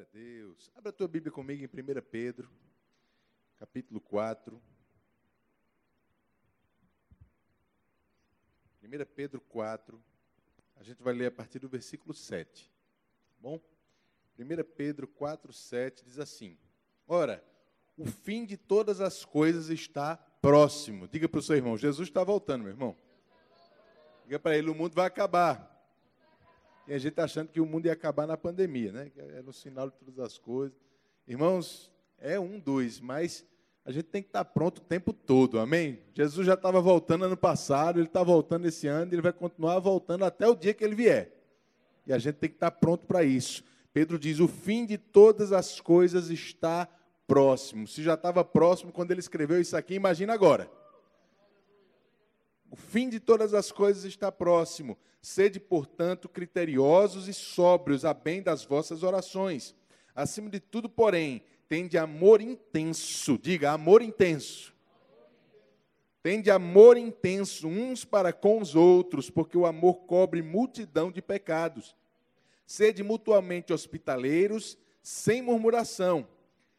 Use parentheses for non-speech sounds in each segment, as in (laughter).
Glória a Deus. Abra a tua Bíblia comigo em 1 Pedro, capítulo 4. 1 Pedro 4, a gente vai ler a partir do versículo 7. Tá bom? 1 Pedro 4, 7 diz assim: Ora, o fim de todas as coisas está próximo. Diga para o seu irmão: Jesus está voltando, meu irmão. Diga para ele: o mundo vai acabar. E a gente está achando que o mundo ia acabar na pandemia, né? É no sinal de todas as coisas. Irmãos, é um, dois, mas a gente tem que estar tá pronto o tempo todo, amém? Jesus já estava voltando ano passado, ele está voltando esse ano, ele vai continuar voltando até o dia que ele vier. E a gente tem que estar tá pronto para isso. Pedro diz: o fim de todas as coisas está próximo. Se já estava próximo quando ele escreveu isso aqui, imagina agora. O fim de todas as coisas está próximo. Sede, portanto, criteriosos e sóbrios, a bem das vossas orações. Acima de tudo, porém, tende amor intenso. Diga, amor intenso. Tende amor intenso uns para com os outros, porque o amor cobre multidão de pecados. Sede mutuamente hospitaleiros, sem murmuração.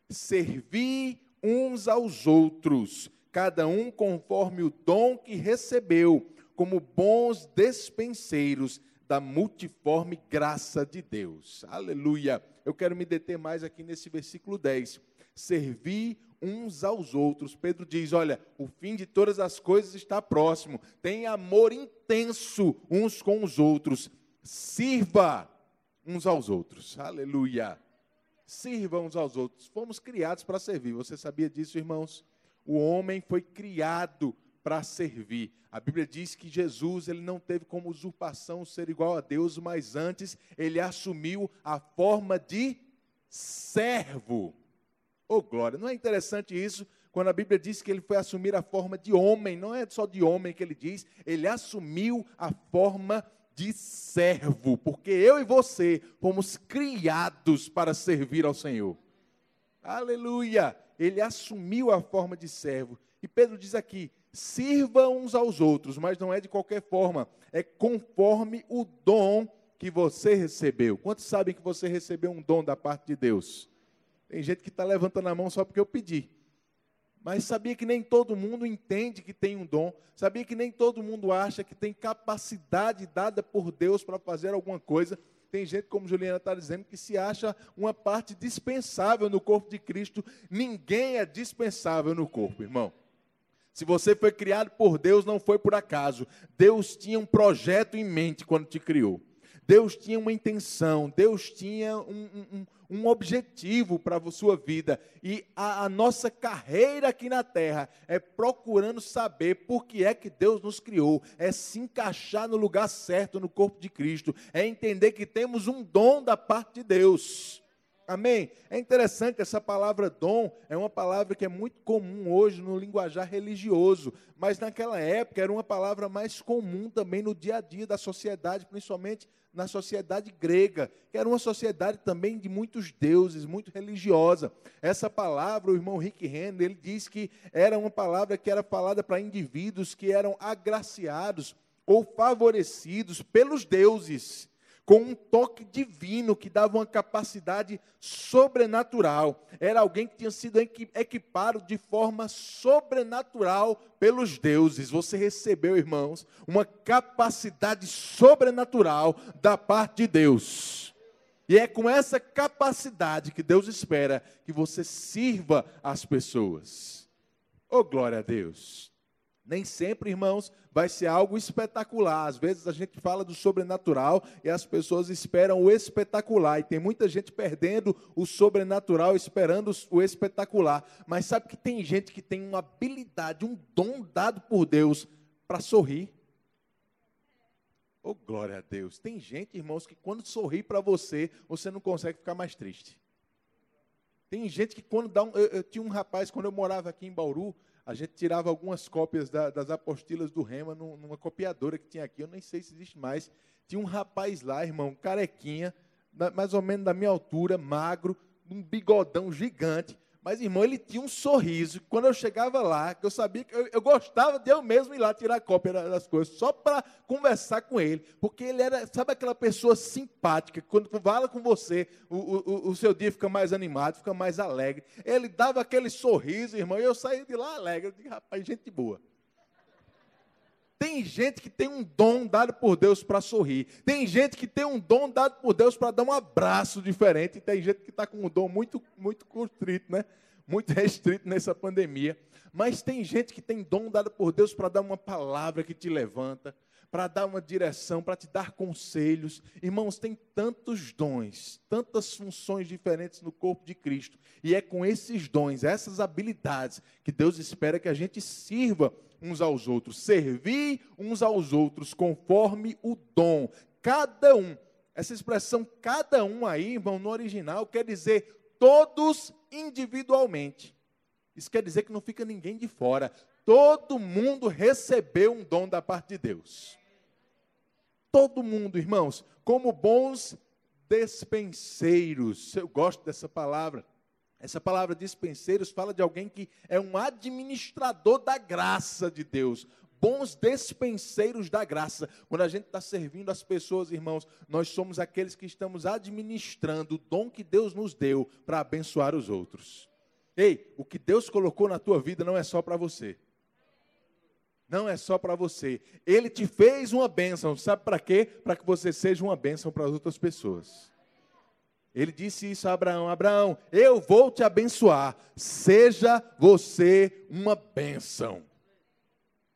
Servi uns aos outros cada um conforme o dom que recebeu, como bons despenseiros da multiforme graça de Deus. Aleluia. Eu quero me deter mais aqui nesse versículo 10. Servir uns aos outros. Pedro diz: Olha, o fim de todas as coisas está próximo. Tem amor intenso uns com os outros. Sirva uns aos outros. Aleluia. Sirva uns aos outros. Fomos criados para servir. Você sabia disso, irmãos? O homem foi criado para servir. A Bíblia diz que Jesus ele não teve como usurpação ser igual a Deus, mas antes ele assumiu a forma de servo. Oh glória! Não é interessante isso? Quando a Bíblia diz que ele foi assumir a forma de homem, não é só de homem que ele diz, ele assumiu a forma de servo, porque eu e você fomos criados para servir ao Senhor. Aleluia! Ele assumiu a forma de servo. E Pedro diz aqui: sirva uns aos outros, mas não é de qualquer forma, é conforme o dom que você recebeu. Quantos sabem que você recebeu um dom da parte de Deus? Tem gente que está levantando a mão só porque eu pedi. Mas sabia que nem todo mundo entende que tem um dom. Sabia que nem todo mundo acha que tem capacidade dada por Deus para fazer alguma coisa. Tem gente, como Juliana está dizendo, que se acha uma parte dispensável no corpo de Cristo. Ninguém é dispensável no corpo, irmão. Se você foi criado por Deus, não foi por acaso. Deus tinha um projeto em mente quando te criou. Deus tinha uma intenção, Deus tinha um, um, um objetivo para a sua vida. E a, a, nossa carreira aqui na terra é procurando saber por que é que Deus nos criou, é se encaixar no lugar certo no corpo de Cristo, é entender que temos um dom da parte de Deus. Amém? É interessante, essa palavra dom é uma palavra que é muito comum hoje no linguajar religioso, mas naquela época era uma palavra mais comum também no dia a dia da sociedade, principalmente na sociedade grega, que era uma sociedade também de muitos deuses, muito religiosa. Essa palavra, o irmão Rick Renner, ele diz que era uma palavra que era falada para indivíduos que eram agraciados ou favorecidos pelos deuses com um toque divino que dava uma capacidade sobrenatural. Era alguém que tinha sido equipado de forma sobrenatural pelos deuses. Você recebeu, irmãos, uma capacidade sobrenatural da parte de Deus. E é com essa capacidade que Deus espera que você sirva as pessoas. Oh, glória a Deus! Nem sempre, irmãos, vai ser algo espetacular. Às vezes a gente fala do sobrenatural e as pessoas esperam o espetacular. E tem muita gente perdendo o sobrenatural, esperando o espetacular. Mas sabe que tem gente que tem uma habilidade, um dom dado por Deus para sorrir. Oh, glória a Deus. Tem gente, irmãos, que quando sorri para você, você não consegue ficar mais triste. Tem gente que quando dá um. Eu, eu tinha um rapaz, quando eu morava aqui em Bauru, a gente tirava algumas cópias da, das apostilas do Rema numa copiadora que tinha aqui, eu nem sei se existe mais. Tinha um rapaz lá, irmão, carequinha, mais ou menos da minha altura, magro, um bigodão gigante, Mas, irmão, ele tinha um sorriso. Quando eu chegava lá, que eu sabia que eu, eu, gostava de eu mesmo ir lá tirar cópia das coisas, só para conversar com ele. Porque ele era, sabe aquela pessoa simpática, quando fala com você, o, o, o seu dia fica mais animado, fica mais alegre. Ele dava aquele sorriso, irmão, e eu saí de lá alegre. Eu digo, rapaz, gente boa. Tem gente que tem um dom dado por Deus para sorrir. Tem gente que tem um dom dado por Deus para dar um abraço diferente. E tem gente que está com um dom muito, muito constrito, né? Muito restrito nessa pandemia. Mas tem gente que tem dom dado por Deus para dar uma palavra que te levanta, para dar uma direção, para te dar conselhos. Irmãos, tem tantos dons, tantas funções diferentes no corpo de Cristo. E é com esses dons, essas habilidades, que Deus espera que a gente sirva uns aos outros, servir uns aos outros conforme o dom. Cada um, essa expressão cada um aí, irmão, no original quer dizer todos individualmente. Isso quer dizer que não fica ninguém de fora. Todo mundo recebeu um dom da parte de Deus. Todo mundo, irmãos, como bons despenseiros. Eu gosto dessa palavra. Essa palavra dispenseiros fala de alguém que é um administrador da graça de Deus, bons despenseiros da graça. Quando a gente está servindo as pessoas, irmãos, nós somos aqueles que estamos administrando o dom que Deus nos deu para abençoar os outros. Ei, o que Deus colocou na tua vida não é só para você. Não é só para você. Ele te fez uma bênção. Sabe para quê? Para que você seja uma bênção para as outras pessoas. Ele disse isso a Abraão: Abraão, eu vou te abençoar, seja você uma bênção.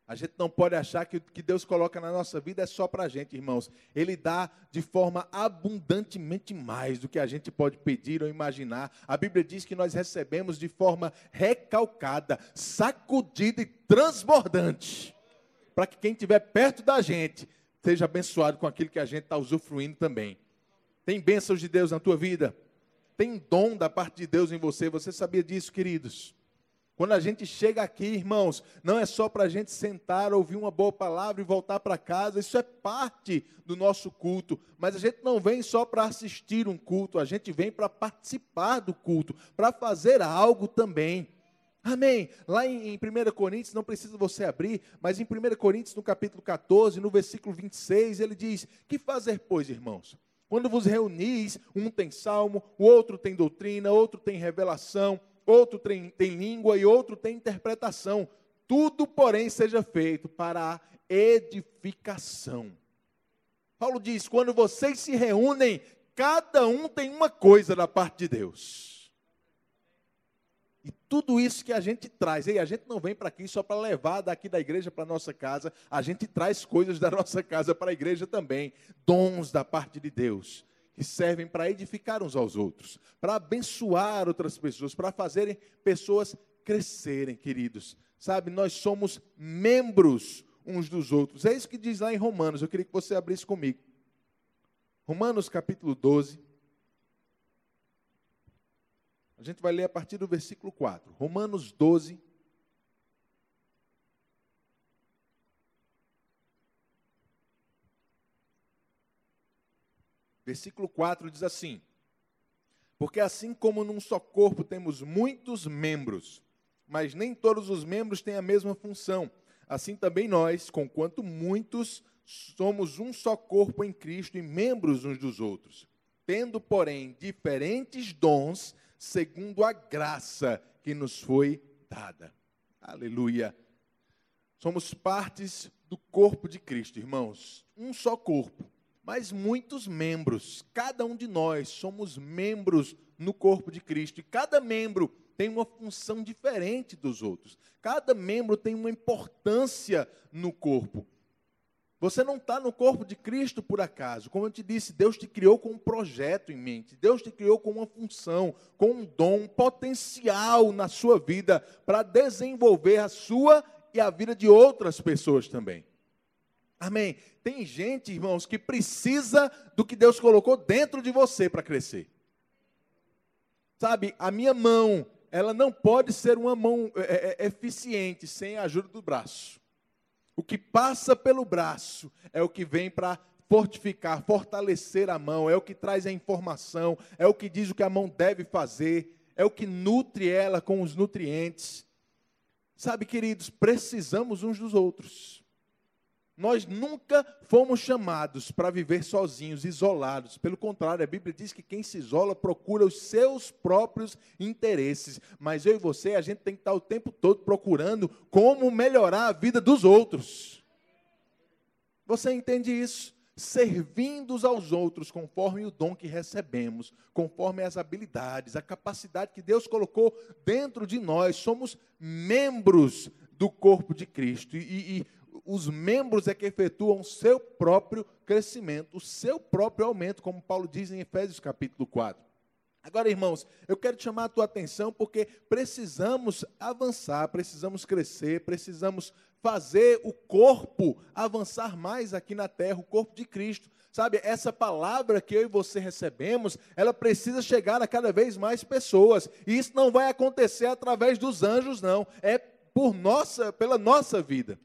A gente não pode achar que o que Deus coloca na nossa vida é só para a gente, irmãos. Ele dá de forma abundantemente mais do que a gente pode pedir ou imaginar. A Bíblia diz que nós recebemos de forma recalcada, sacudida e transbordante. Para que quem estiver perto da gente seja abençoado com aquilo que a gente está usufruindo também. Tem bênçãos de Deus na tua vida? Tem dom da parte de Deus em você? Você sabia disso, queridos? Quando a gente chega aqui, irmãos, não é só para a gente sentar, ouvir uma boa palavra e voltar para casa, isso é parte do nosso culto, mas a gente não vem só para assistir um culto, a gente vem para participar do culto, para fazer algo também. Amém. Lá em, em 1 Coríntios, não precisa você abrir, mas em 1 Coríntios, no capítulo 14, no versículo 26, ele diz: Que fazer, pois, irmãos? Quando vos reunis, um tem salmo, o outro tem doutrina, outro tem revelação, outro tem, tem língua e outro tem interpretação. Tudo, porém, seja feito para a edificação. Paulo diz: quando vocês se reúnem, cada um tem uma coisa da parte de Deus. Tudo isso que a gente traz, e a gente não vem para aqui só para levar daqui da igreja para a nossa casa, a gente traz coisas da (laughs) nossa casa para a igreja também, dons da parte de Deus, que servem para edificar uns aos outros, para abençoar outras pessoas, para fazerem pessoas crescerem, queridos. Sabe, nós somos membros uns dos outros. É isso que diz lá em Romanos, eu queria que você abrisse comigo. Romanos capítulo 12. A gente vai ler a partir do versículo 4. Romanos 12. Versículo 4 diz assim: Porque assim como num só corpo temos muitos membros, mas nem todos os membros têm a mesma função, assim também nós, conquanto muitos, somos um só corpo em Cristo e membros uns dos outros, tendo, porém, diferentes dons segundo a graça que nos foi dada. Aleluia. Somos partes do corpo de Cristo, irmãos. Um só corpo, mas muitos membros. Cada um de nós somos membros no corpo de Cristo. E cada membro tem uma função diferente dos outros. Cada membro tem uma importância no corpo. Você não está no corpo de Cristo por acaso. Como eu te disse, Deus te criou com um projeto em mente. Deus te criou com uma função, com um dom, um potencial na sua vida para desenvolver a sua e a vida de outras pessoas também. Amém. Tem gente, irmãos, que precisa do que Deus colocou dentro de você para crescer. Sabe, a minha mão, ela não pode ser uma mão é, é, eficiente sem a ajuda do braço. O que passa pelo braço é o que vem para fortificar, fortalecer a mão, é o que traz a informação, é o que diz o que a mão deve fazer. é o que nutre ela com os nutrientes. Sabe, queridos, precisamos uns dos outros. Nós nunca fomos chamados para viver sozinhos, isolados. Pelo contrário, a Bíblia diz que quem se isola procura os seus próprios interesses. Mas eu e você, a gente tem que estar o tempo todo procurando como melhorar a vida dos outros. Você entende isso? Servindo aos outros conforme o dom que recebemos, conforme as habilidades, a capacidade que Deus colocou dentro de nós. Somos membros do corpo de Cristo. E, e, os membros é que efetuam seu próprio crescimento, o seu próprio aumento, como Paulo diz em Efésios capítulo 4. Agora, irmãos, eu quero chamar a tua atenção porque precisamos avançar, precisamos crescer, precisamos fazer o corpo avançar mais aqui na terra, o corpo de Cristo. Sabe, essa palavra que eu e você recebemos, ela precisa chegar a cada vez mais pessoas. E isso não vai acontecer através dos anjos, não. É por nossa, pela nossa vida.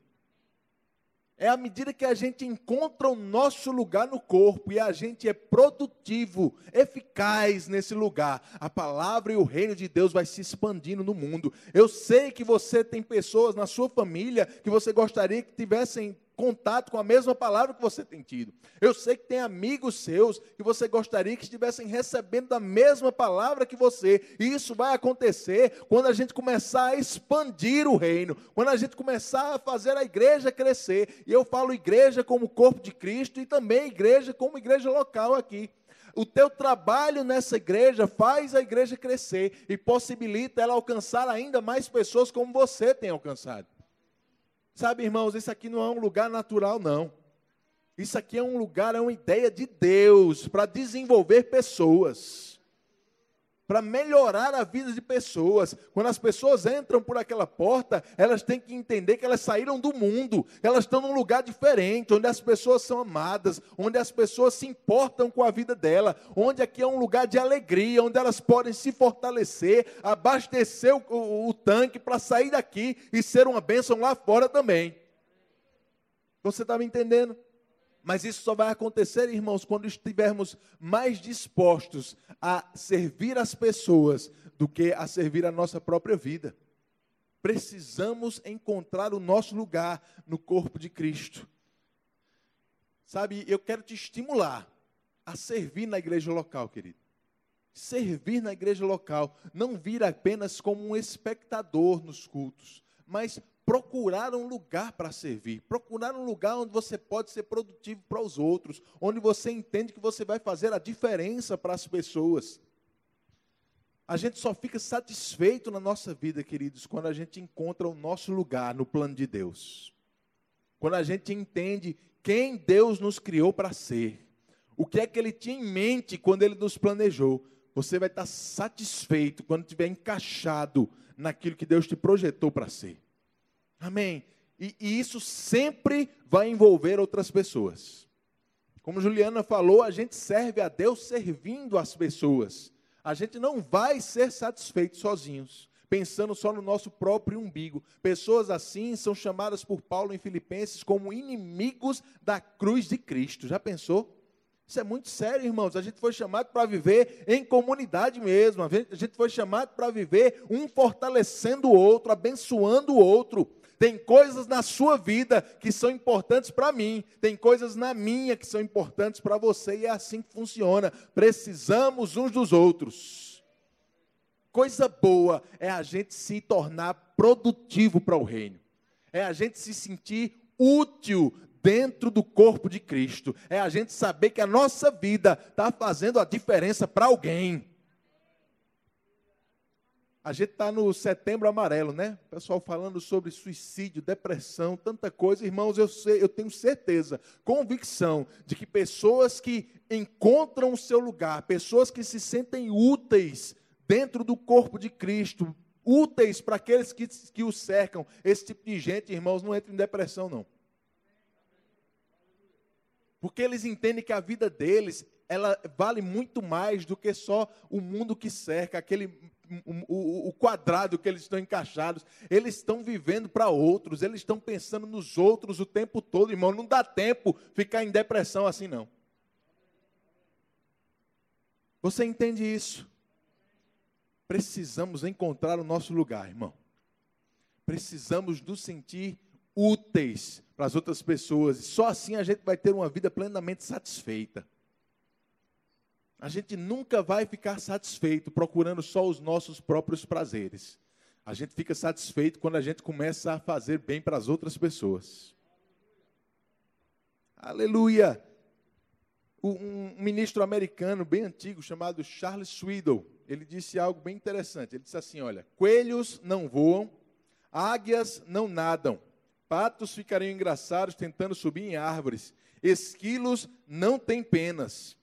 É à medida que a gente encontra o nosso lugar no corpo e a gente é produtivo, eficaz nesse lugar, a palavra e o reino de Deus vai se expandindo no mundo. Eu sei que você tem pessoas na sua família que você gostaria que tivessem contato com a mesma palavra que você tem tido. Eu sei que tem amigos seus que você gostaria que estivessem recebendo a mesma palavra que você. E isso vai acontecer quando a gente começar a expandir o reino, quando a gente começar a fazer a igreja crescer. E eu falo igreja como corpo de Cristo e também igreja como igreja local aqui. O teu trabalho nessa igreja faz a igreja crescer e possibilita ela alcançar ainda mais pessoas como você tem alcançado. Sabe, irmãos, isso aqui não é um lugar natural, não. Isso aqui é um lugar, é uma ideia de Deus para desenvolver pessoas para melhorar a vida de pessoas. Quando as pessoas entram por aquela porta, elas têm que entender que elas saíram do mundo, elas estão num lugar diferente, onde as pessoas são amadas, onde as pessoas se importam com a vida dela, onde aqui é um lugar de alegria, onde elas podem se fortalecer, abastecer o, o, o tanque para sair daqui e ser uma bênção lá fora também. Você está me entendendo? Mas isso só vai acontecer, irmãos, quando estivermos mais dispostos a servir as pessoas do que a servir a nossa própria vida. Precisamos encontrar o nosso lugar no corpo de Cristo. Sabe, eu quero te estimular a servir na igreja local, querido. Servir na igreja local, não vir apenas como um espectador nos cultos, mas procurar um lugar para servir, procurar um lugar onde você pode ser produtivo para os outros, onde você entende que você vai fazer a diferença para as pessoas. A gente só fica satisfeito na nossa vida, queridos, quando a gente encontra o nosso lugar no plano de Deus. Quando a gente entende quem Deus nos criou para ser. O que é que Ele tinha em mente quando Ele nos planejou. Você vai estar satisfeito quando estiver encaixado naquilo que Deus te projetou para ser. Amém. E, e, isso sempre vai envolver outras pessoas. Como Juliana falou, a gente serve a Deus servindo as pessoas. A gente não vai ser satisfeito sozinhos, pensando só no nosso próprio umbigo. Pessoas assim são chamadas por Paulo em Filipenses como inimigos da cruz de Cristo. Já pensou? Isso é muito sério, irmãos. A gente foi chamado para viver em comunidade mesmo. A gente foi chamado para viver um fortalecendo o outro, abençoando o outro. Tem coisas na sua vida que são importantes para mim, tem coisas na minha que são importantes para você, e é assim que funciona. Precisamos uns dos outros. Coisa boa é a gente se tornar produtivo para o reino, é a gente se sentir útil dentro do corpo de Cristo, é a gente saber que a nossa vida está fazendo a diferença para alguém. A gente está no setembro amarelo, né? Pessoal falando sobre suicídio, depressão, tanta coisa. Irmãos, eu, sei, eu tenho certeza, convicção, de que pessoas que encontram o seu lugar, pessoas que se sentem úteis dentro do corpo de Cristo, úteis para aqueles que, que o cercam, esse tipo de gente, irmãos, não entra em depressão, não. Porque eles entendem que a vida deles, ela vale muito mais do que só o mundo que cerca, aquele o, o quadrado que eles estão encaixados. Eles estão vivendo para outros, eles estão pensando nos outros o tempo todo, irmão. Não dá tempo ficar em depressão assim, não. Você entende isso? precisamos encontrar o nosso lugar, irmão. Precisamos nos sentir úteis para as outras pessoas. Só assim a gente vai ter uma vida plenamente satisfeita. A gente nunca vai ficar satisfeito procurando só os nossos próprios prazeres. A gente fica satisfeito quando a gente começa a fazer bem para as outras pessoas. Aleluia! Um ministro americano bem antigo chamado Charles Swindoll, ele disse algo bem interessante. Ele disse assim: Olha, coelhos não voam, águias não nadam, patos ficariam engraçados tentando subir em árvores, esquilos não têm penas.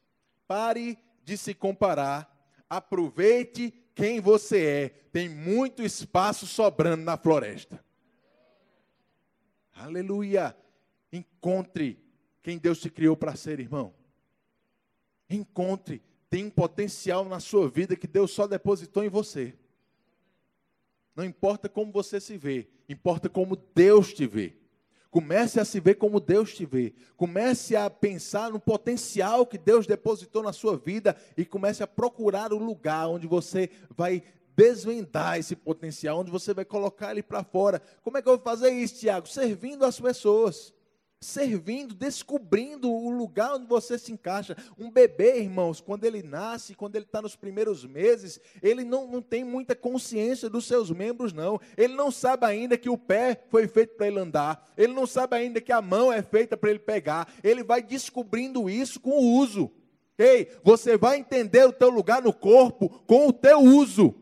Pare de se comparar. Aproveite quem você é. Tem muito espaço sobrando na floresta. Aleluia. Encontre quem Deus te criou para ser, irmão. Encontre. Tem um potencial na sua vida que Deus só depositou em você. Não importa como você se vê, importa como Deus te vê. Comece a se ver como Deus te vê. Comece a pensar no potencial que Deus depositou na sua vida e comece a procurar o lugar onde você vai desvendar esse potencial, onde você vai colocar ele para fora. Como é que eu vou fazer isso, Tiago? Servindo as pessoas servindo, descobrindo o lugar onde você se encaixa. Um bebê, irmãos, quando ele nasce, quando ele está nos primeiros meses, ele não, não tem muita consciência dos seus membros, não. Ele não sabe ainda que o pé foi feito para ele andar. Ele não sabe ainda que a mão é feita para ele pegar. Ele vai descobrindo isso com o uso. Ei, você vai entender o teu lugar no corpo com o teu uso.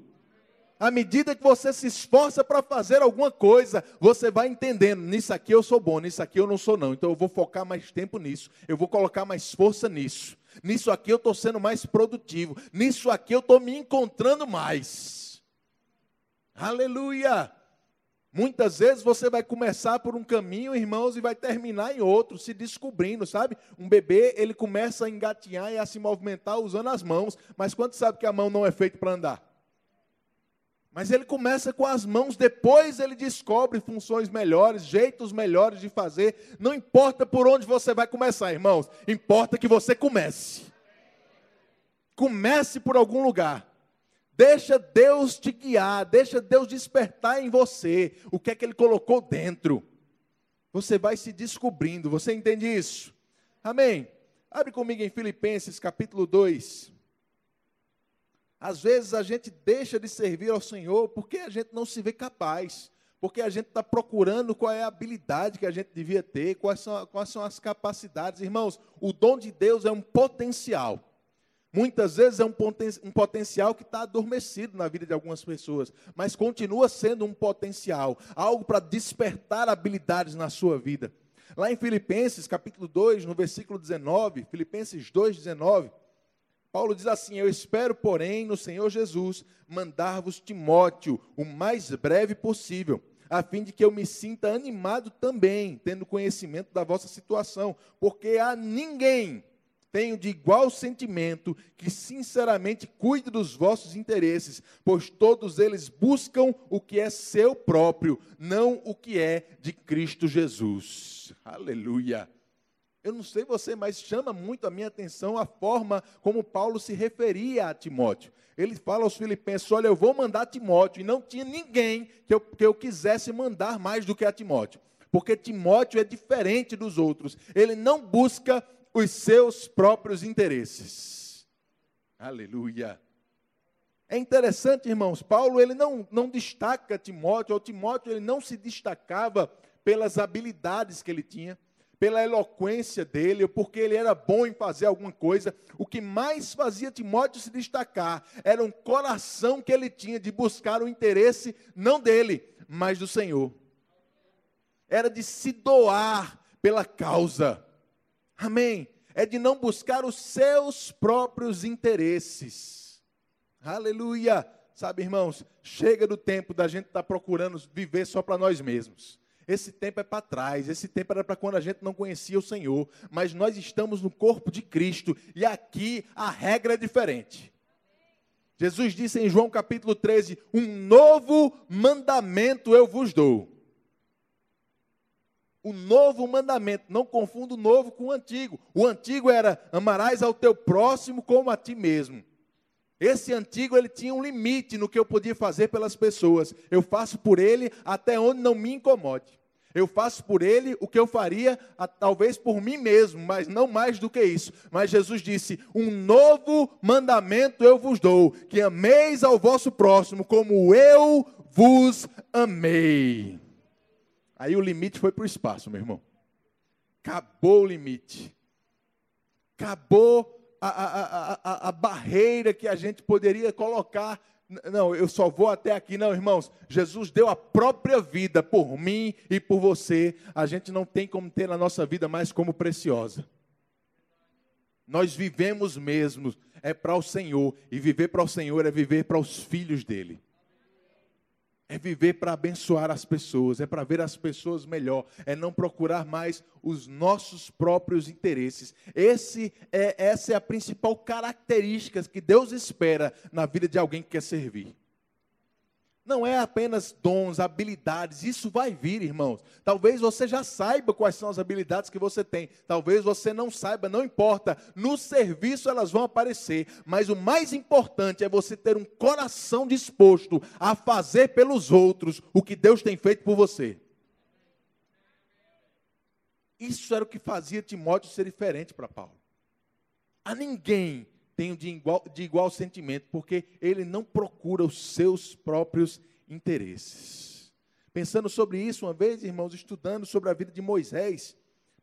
À medida que você se esforça para fazer alguma coisa, você vai entendendo: nisso aqui eu sou bom, nisso aqui eu não sou, não. Então eu vou focar mais tempo nisso, eu vou colocar mais força nisso. Nisso aqui eu estou sendo mais produtivo, nisso aqui eu estou me encontrando mais. Aleluia! Muitas vezes você vai começar por um caminho, irmãos, e vai terminar em outro, se descobrindo, sabe? Um bebê, ele começa a engatinhar e a se movimentar usando as mãos, mas quando sabe que a mão não é feita para andar? Mas ele começa com as mãos, depois ele descobre funções melhores, jeitos melhores de fazer. Não importa por onde você vai começar, irmãos, importa que você comece. Comece por algum lugar. Deixa Deus te guiar, deixa Deus despertar em você o que é que ele colocou dentro. Você vai se descobrindo, você entende isso? Amém. Abre comigo em Filipenses capítulo 2. Às vezes a gente deixa de servir ao Senhor porque a gente não se vê capaz, porque a gente está procurando qual é a habilidade que a gente devia ter, quais são, quais são as capacidades. Irmãos, o dom de Deus é um potencial. Muitas vezes é um, poten um potencial que está adormecido na vida de algumas pessoas, mas continua sendo um potencial, algo para despertar habilidades na sua vida. Lá em Filipenses, capítulo 2, no versículo 19, Filipenses 2, 19, Paulo diz assim: Eu espero, porém, no Senhor Jesus, mandar-vos Timóteo o mais breve possível, a fim de que eu me sinta animado também, tendo conhecimento da vossa situação, porque a ninguém tenho de igual sentimento que sinceramente cuide dos vossos interesses, pois todos eles buscam o que é seu próprio, não o que é de Cristo Jesus. Aleluia. Eu não sei você, mas chama muito a minha atenção a forma como Paulo se referia a Timóteo. Ele fala aos filipenses: Olha, eu vou mandar Timóteo. E não tinha ninguém que eu, que eu quisesse mandar mais do que a Timóteo. Porque Timóteo é diferente dos outros. Ele não busca os seus próprios interesses. Aleluia. É interessante, irmãos, Paulo ele não, não destaca Timóteo, ou Timóteo ele não se destacava pelas habilidades que ele tinha pela eloquência dele, ou porque ele era bom em fazer alguma coisa. O que mais fazia Timóteo se destacar era um coração que ele tinha de buscar o interesse não dele, mas do Senhor. Era de se doar pela causa. Amém. É de não buscar os seus próprios interesses. Aleluia. Sabe, irmãos, chega do tempo da gente estar tá procurando viver só para nós mesmos. Esse tempo é para trás, esse tempo era para quando a gente não conhecia o Senhor, mas nós estamos no corpo de Cristo e aqui a regra é diferente. Jesus disse em João capítulo 13: Um novo mandamento eu vos dou. O novo mandamento, não confunda o novo com o antigo. O antigo era: amarás ao teu próximo como a ti mesmo. Esse antigo ele tinha um limite no que eu podia fazer pelas pessoas. Eu faço por ele até onde não me incomode. Eu faço por ele o que eu faria, talvez por mim mesmo, mas não mais do que isso. Mas Jesus disse: Um novo mandamento eu vos dou, que ameis ao vosso próximo como eu vos amei. Aí o limite foi para o espaço, meu irmão. Acabou o limite. Acabou a, a, a, a, barreira que a gente poderia colocar. Não, eu só vou até aqui. Não, irmãos, Jesus deu a própria vida por mim e por você. A gente não tem como ter a nossa vida mais como preciosa. Nós vivemos mesmo, é para o Senhor. E viver para o Senhor é viver para os filhos dele. É viver para abençoar as pessoas, é para ver as pessoas melhor, é não procurar mais os nossos próprios interesses. Esse é, essa é a principal característica que Deus espera na vida de alguém que quer servir não é apenas dons, habilidades, isso vai vir, irmãos. Talvez você já saiba quais são as habilidades que você tem, talvez você não saiba, não importa. No serviço elas vão aparecer, mas o mais importante é você ter um coração disposto a fazer pelos outros o que Deus tem feito por você. Isso era o que fazia Timóteo ser diferente para Paulo. A ninguém tenho de igual, de igual sentimento, porque ele não procura os seus próprios interesses. Pensando sobre isso uma vez, irmãos, estudando sobre a vida de Moisés.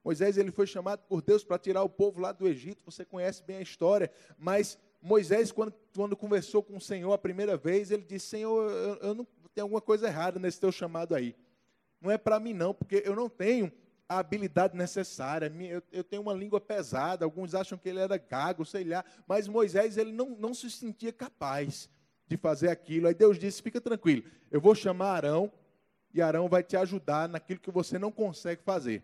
Moisés ele foi chamado por Deus para tirar o povo lá do Egito, você conhece bem a história, mas Moisés, quando, quando conversou com o Senhor a primeira vez, ele disse: Senhor, eu, eu não tenho alguma coisa errada nesse teu chamado aí. Não é para mim, não, porque eu não tenho a habilidade necessária. Eu, tenho uma língua pesada, alguns acham que ele era gago, sei lá, mas Moisés ele não, não se sentia capaz de fazer aquilo. Aí Deus disse: fica tranquilo, eu vou chamar Arão e Arão vai te ajudar naquilo que você não consegue fazer.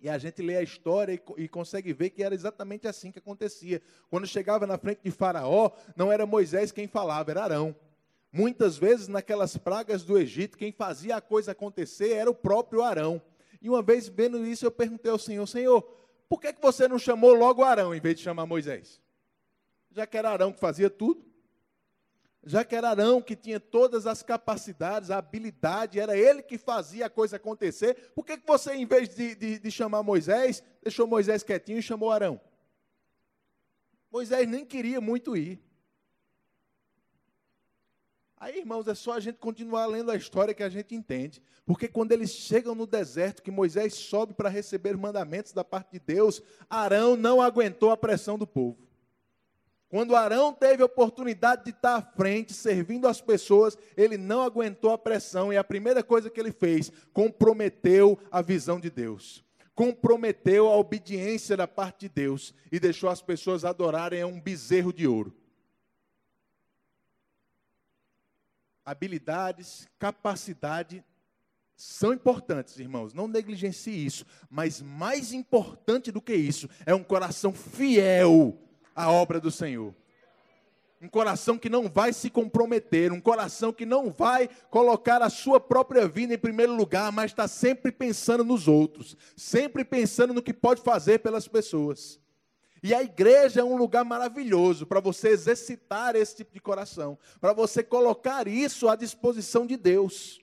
E a gente lê a história e, e, consegue ver que era exatamente assim que acontecia. Quando chegava na frente de Faraó, não era Moisés quem falava, era Arão. Muitas vezes, naquelas pragas do Egito, quem fazia a coisa acontecer era o próprio Arão. E uma vez vendo isso, eu perguntei ao Senhor: Senhor, por que, que você não chamou logo Arão em vez de chamar Moisés? Já que era Arão que fazia tudo. Já que era Arão que tinha todas as capacidades, a habilidade, era ele que fazia a coisa acontecer, por que, que você, em vez de, de, de chamar Moisés, deixou Moisés quietinho e chamou Arão? Moisés nem queria muito ir. Aí, irmãos, é só a gente continuar lendo a história que a gente entende. Porque quando eles chegam no deserto, que Moisés sobe para receber mandamentos da parte de Deus, Arão não aguentou a pressão do povo. Quando Arão teve a oportunidade de estar à frente, servindo as pessoas, ele não aguentou a pressão e a primeira coisa que ele fez, comprometeu a visão de Deus. Comprometeu a obediência da parte de Deus e deixou as pessoas adorarem a um bezerro de ouro. Habilidades, capacidade são importantes, irmãos, não negligencie isso, mas mais importante do que isso é um coração fiel à obra do Senhor. Um coração que não vai se comprometer, um coração que não vai colocar a sua própria vida em primeiro lugar, mas está sempre pensando nos outros, sempre pensando no que pode fazer pelas pessoas. E a igreja é um lugar maravilhoso para você exercitar esse tipo de coração, para você colocar isso à disposição de Deus.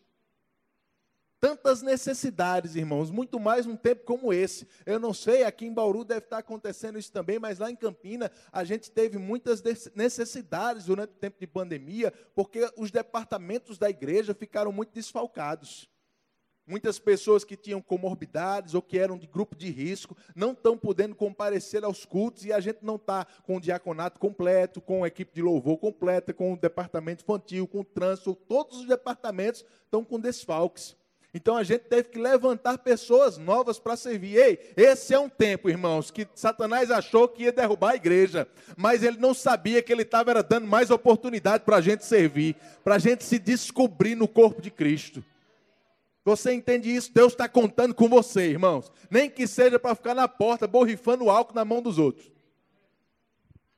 Tantas necessidades, irmãos, muito mais num tempo como esse. Eu não sei, aqui em Bauru deve estar acontecendo isso também, mas lá em Campina a gente teve muitas necessidades durante o tempo de pandemia, porque os departamentos da igreja ficaram muito desfalcados. Muitas pessoas que tinham comorbidades ou que eram de grupo de risco não estão podendo comparecer aos cultos e a gente não está com o diaconato completo, com a equipe de louvor completa, com o departamento infantil, com o trânsito, todos os departamentos estão com desfalques. Então a gente teve que levantar pessoas novas para servir. Ei, esse é um tempo, irmãos, que Satanás achou que ia derrubar a igreja, mas ele não sabia que ele estava dando mais oportunidade para a gente servir, para a gente se descobrir no corpo de Cristo. Você entende isso? Deus está contando com você, irmãos. Nem que seja para ficar na porta borrifando álcool na mão dos outros.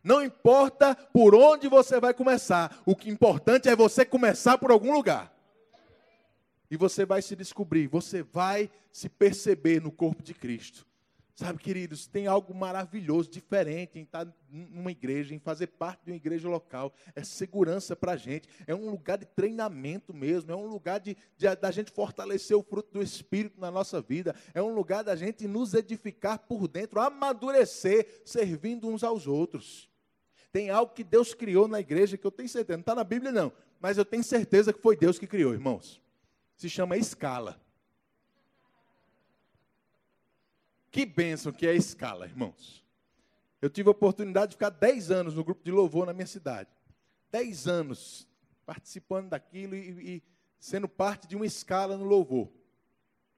Não importa por onde você vai começar, o que é importante é você começar por algum lugar. E você vai se descobrir, você vai se perceber no corpo de Cristo. Sabe, queridos, tem algo maravilhoso, diferente em estar numa igreja, em fazer parte de uma igreja local. É segurança para a gente, é um lugar de treinamento mesmo, é um lugar de, de, da gente fortalecer o fruto do Espírito na nossa vida, é um lugar da gente nos edificar por dentro, amadurecer, servindo uns aos outros. Tem algo que Deus criou na igreja que eu tenho certeza, não está na Bíblia não, mas eu tenho certeza que foi Deus que criou, irmãos. Se chama escala. Que bênção que é a escala, irmãos. Eu tive a oportunidade de ficar 10 anos no grupo de louvor na minha cidade. 10 anos participando daquilo e, e sendo parte de uma escala no louvor.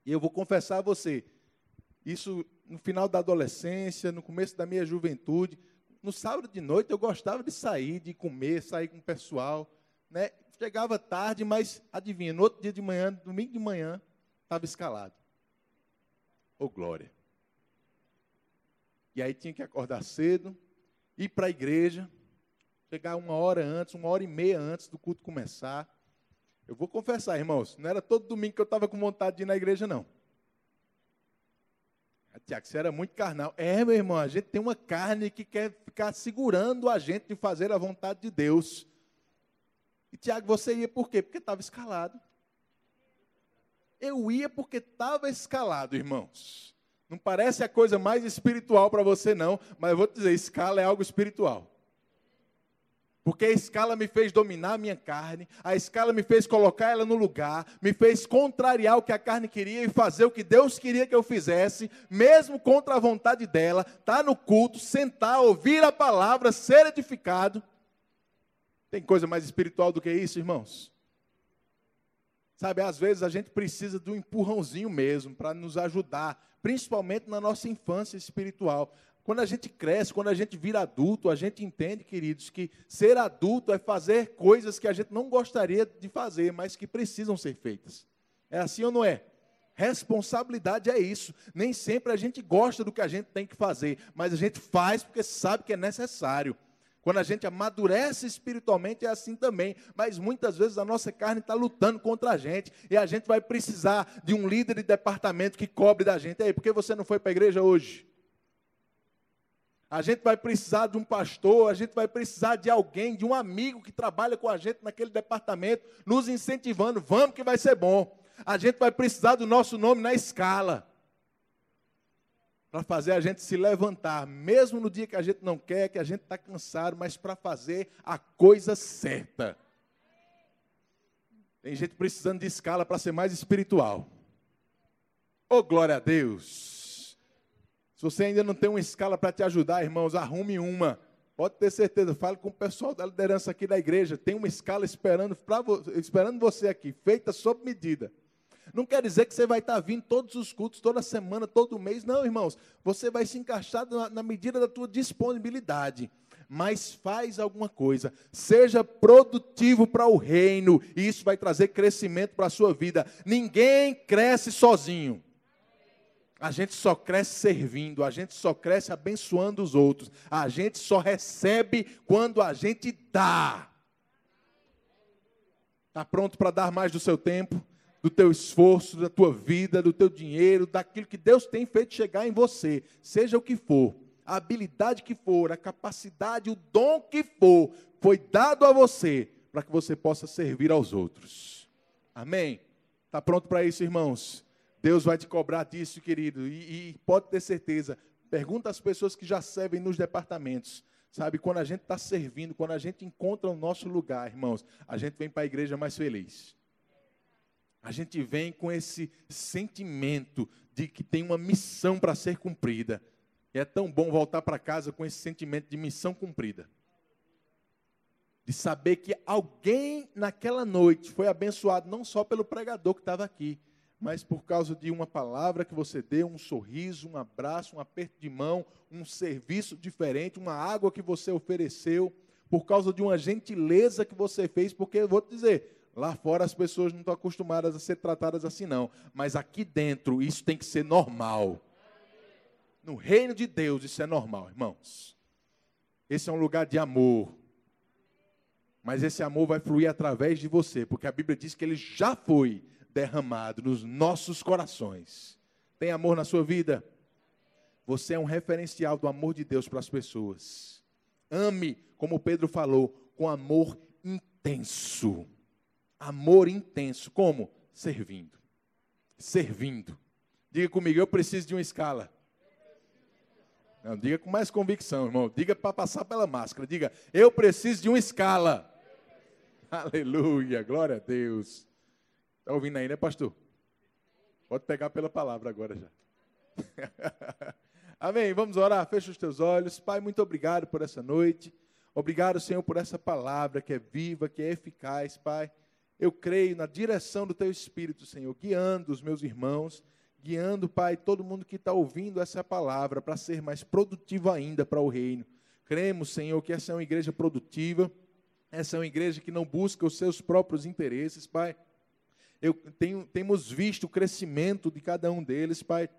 E eu vou confessar a você, isso no final da adolescência, no começo da minha juventude, no sábado de noite eu gostava de sair, de comer, sair com o pessoal, né? Chegava tarde, mas adivinha, no outro dia de manhã, domingo de manhã, estava escalado. Ô oh, glória. E aí tinha que acordar cedo, ir para a igreja, chegar uma hora antes, uma hora e meia antes do culto começar. Eu vou confessar, irmãos, não era todo domingo que eu estava com vontade de ir na igreja, não. Ah, Tiago, você era muito carnal. É, meu irmão, a gente tem uma carne que quer ficar segurando a gente de fazer a vontade de Deus. E Tiago, você ia por quê? Porque estava escalado. Eu ia porque estava escalado, irmãos. Não parece a coisa mais espiritual para você, não, mas eu vou te dizer: escala é algo espiritual. Porque a escala me fez dominar a minha carne, a escala me fez colocar ela no lugar, me fez contrariar o que a carne queria e fazer o que Deus queria que eu fizesse, mesmo contra a vontade dela, estar tá no culto, sentar, ouvir a palavra, ser edificado. Tem coisa mais espiritual do que isso, irmãos? Sabe, às vezes a gente precisa um empurrãozinho mesmo para nos ajudar principalmente na nossa infância espiritual. Quando a gente cresce, quando a gente vira adulto, a gente entende, queridos, que ser adulto é fazer coisas que a gente não gostaria de fazer, mas que precisam ser feitas. É assim ou não é? Responsabilidade é isso. Nem sempre a gente gosta do que a gente tem que fazer, mas a gente faz porque sabe que é necessário. Quando a gente amadurece espiritualmente, é assim também. Mas muitas vezes a nossa carne está lutando contra a gente. E a gente vai precisar de um líder de departamento que cobre da gente. Ei, por que você não foi para a igreja hoje? A gente vai precisar de um pastor, a gente vai precisar de alguém, de um amigo que trabalha com a gente naquele departamento, nos incentivando. Vamos que vai ser bom. A gente vai precisar do nosso nome na escala para fazer a gente se levantar, mesmo no dia que a gente não quer, que a gente está cansado, mas para fazer a coisa certa. Tem gente precisando de escala para ser mais espiritual. Oh, glória a Deus! Se você ainda não tem uma escala para te ajudar, irmãos, arrume uma. Pode ter certeza, fale com o pessoal da liderança aqui da igreja. Tem uma escala esperando, pra, esperando você aqui, feita sob medida. Não quer dizer que você vai estar vindo todos os cultos, toda semana, todo mês. Não, irmãos. Você vai se encaixar na, na medida da tua disponibilidade. Mas faz alguma coisa. Seja produtivo para o reino. E isso vai trazer crescimento para a sua vida. Ninguém cresce sozinho. A gente só cresce servindo, a gente só cresce abençoando os outros, a gente só recebe quando a gente dá. Está pronto para dar mais do seu tempo? Do teu esforço, da tua vida, do teu dinheiro, daquilo que Deus tem feito chegar em você, seja o que for, a habilidade que for, a capacidade, o dom que for, foi dado a você para que você possa servir aos outros. Amém? Está pronto para isso, irmãos? Deus vai te cobrar disso, querido, e, e pode ter certeza. Pergunta às pessoas que já servem nos departamentos. Sabe, quando a gente está servindo, quando a gente encontra o nosso lugar, irmãos, a gente vem para a igreja mais feliz. A gente vem com esse sentimento de que tem uma missão para ser cumprida. E é tão bom voltar para casa com esse sentimento de missão cumprida. De saber que alguém naquela noite foi abençoado não só pelo pregador que estava aqui, mas por causa de uma palavra que você deu, um sorriso, um abraço, um aperto de mão, um serviço diferente, uma água que você ofereceu, por causa de uma gentileza que você fez, porque eu vou te dizer, Lá fora as pessoas não estão acostumadas a ser tratadas assim, não. Mas aqui dentro isso tem que ser normal. No reino de Deus isso é normal, irmãos. Esse é um lugar de amor. Mas esse amor vai fluir através de você, porque a Bíblia diz que ele já foi derramado nos nossos corações. Tem amor na sua vida? Você é um referencial do amor de Deus para as pessoas. Ame, como Pedro falou, com amor intenso. Amor intenso. Como? Servindo. Servindo. Diga comigo, eu preciso de uma escala. Não, diga com mais convicção, irmão. Diga para passar pela máscara. Diga, eu preciso de uma escala. (laughs) Aleluia, glória a Deus. Está ouvindo aí, né, pastor? Pode pegar pela palavra agora já. (laughs) Amém. Vamos orar. Fecha os teus olhos. Pai, muito obrigado por essa noite. Obrigado, Senhor, por essa palavra que é viva, que é eficaz, Pai. Eu creio na direção do Teu Espírito, Senhor, guiando os meus irmãos, guiando, Pai, todo mundo que está ouvindo essa palavra para ser mais produtivo ainda para o reino. Cremos, Senhor, que essa é uma igreja produtiva, essa é uma igreja que não busca os seus próprios interesses, Pai. Eu tenho, temos visto o crescimento de cada um deles, Pai.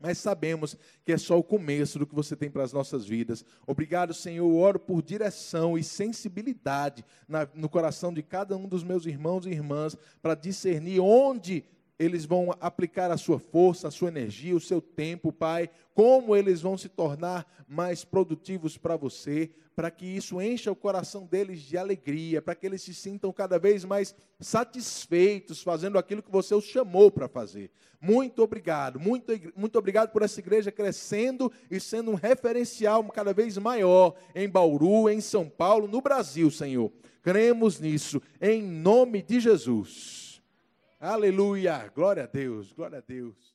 Mas sabemos que é só o começo do que você tem para as nossas vidas. Obrigado, Senhor. Eu oro por direção e sensibilidade na, no coração de cada um dos meus irmãos e irmãs para discernir onde eles vão aplicar a sua força, a sua energia, o seu tempo, Pai, como eles vão se tornar mais produtivos para você, para que isso encha o coração deles de alegria, para que eles se sintam cada vez mais satisfeitos fazendo aquilo que você os chamou para fazer. Muito obrigado, muito, muito obrigado por essa igreja crescendo e sendo um referencial cada vez maior em Bauru, em São Paulo, no Brasil, Senhor. Cremos nisso, em nome de Jesus. Aleluia. Glória a Deus. Glória a Deus.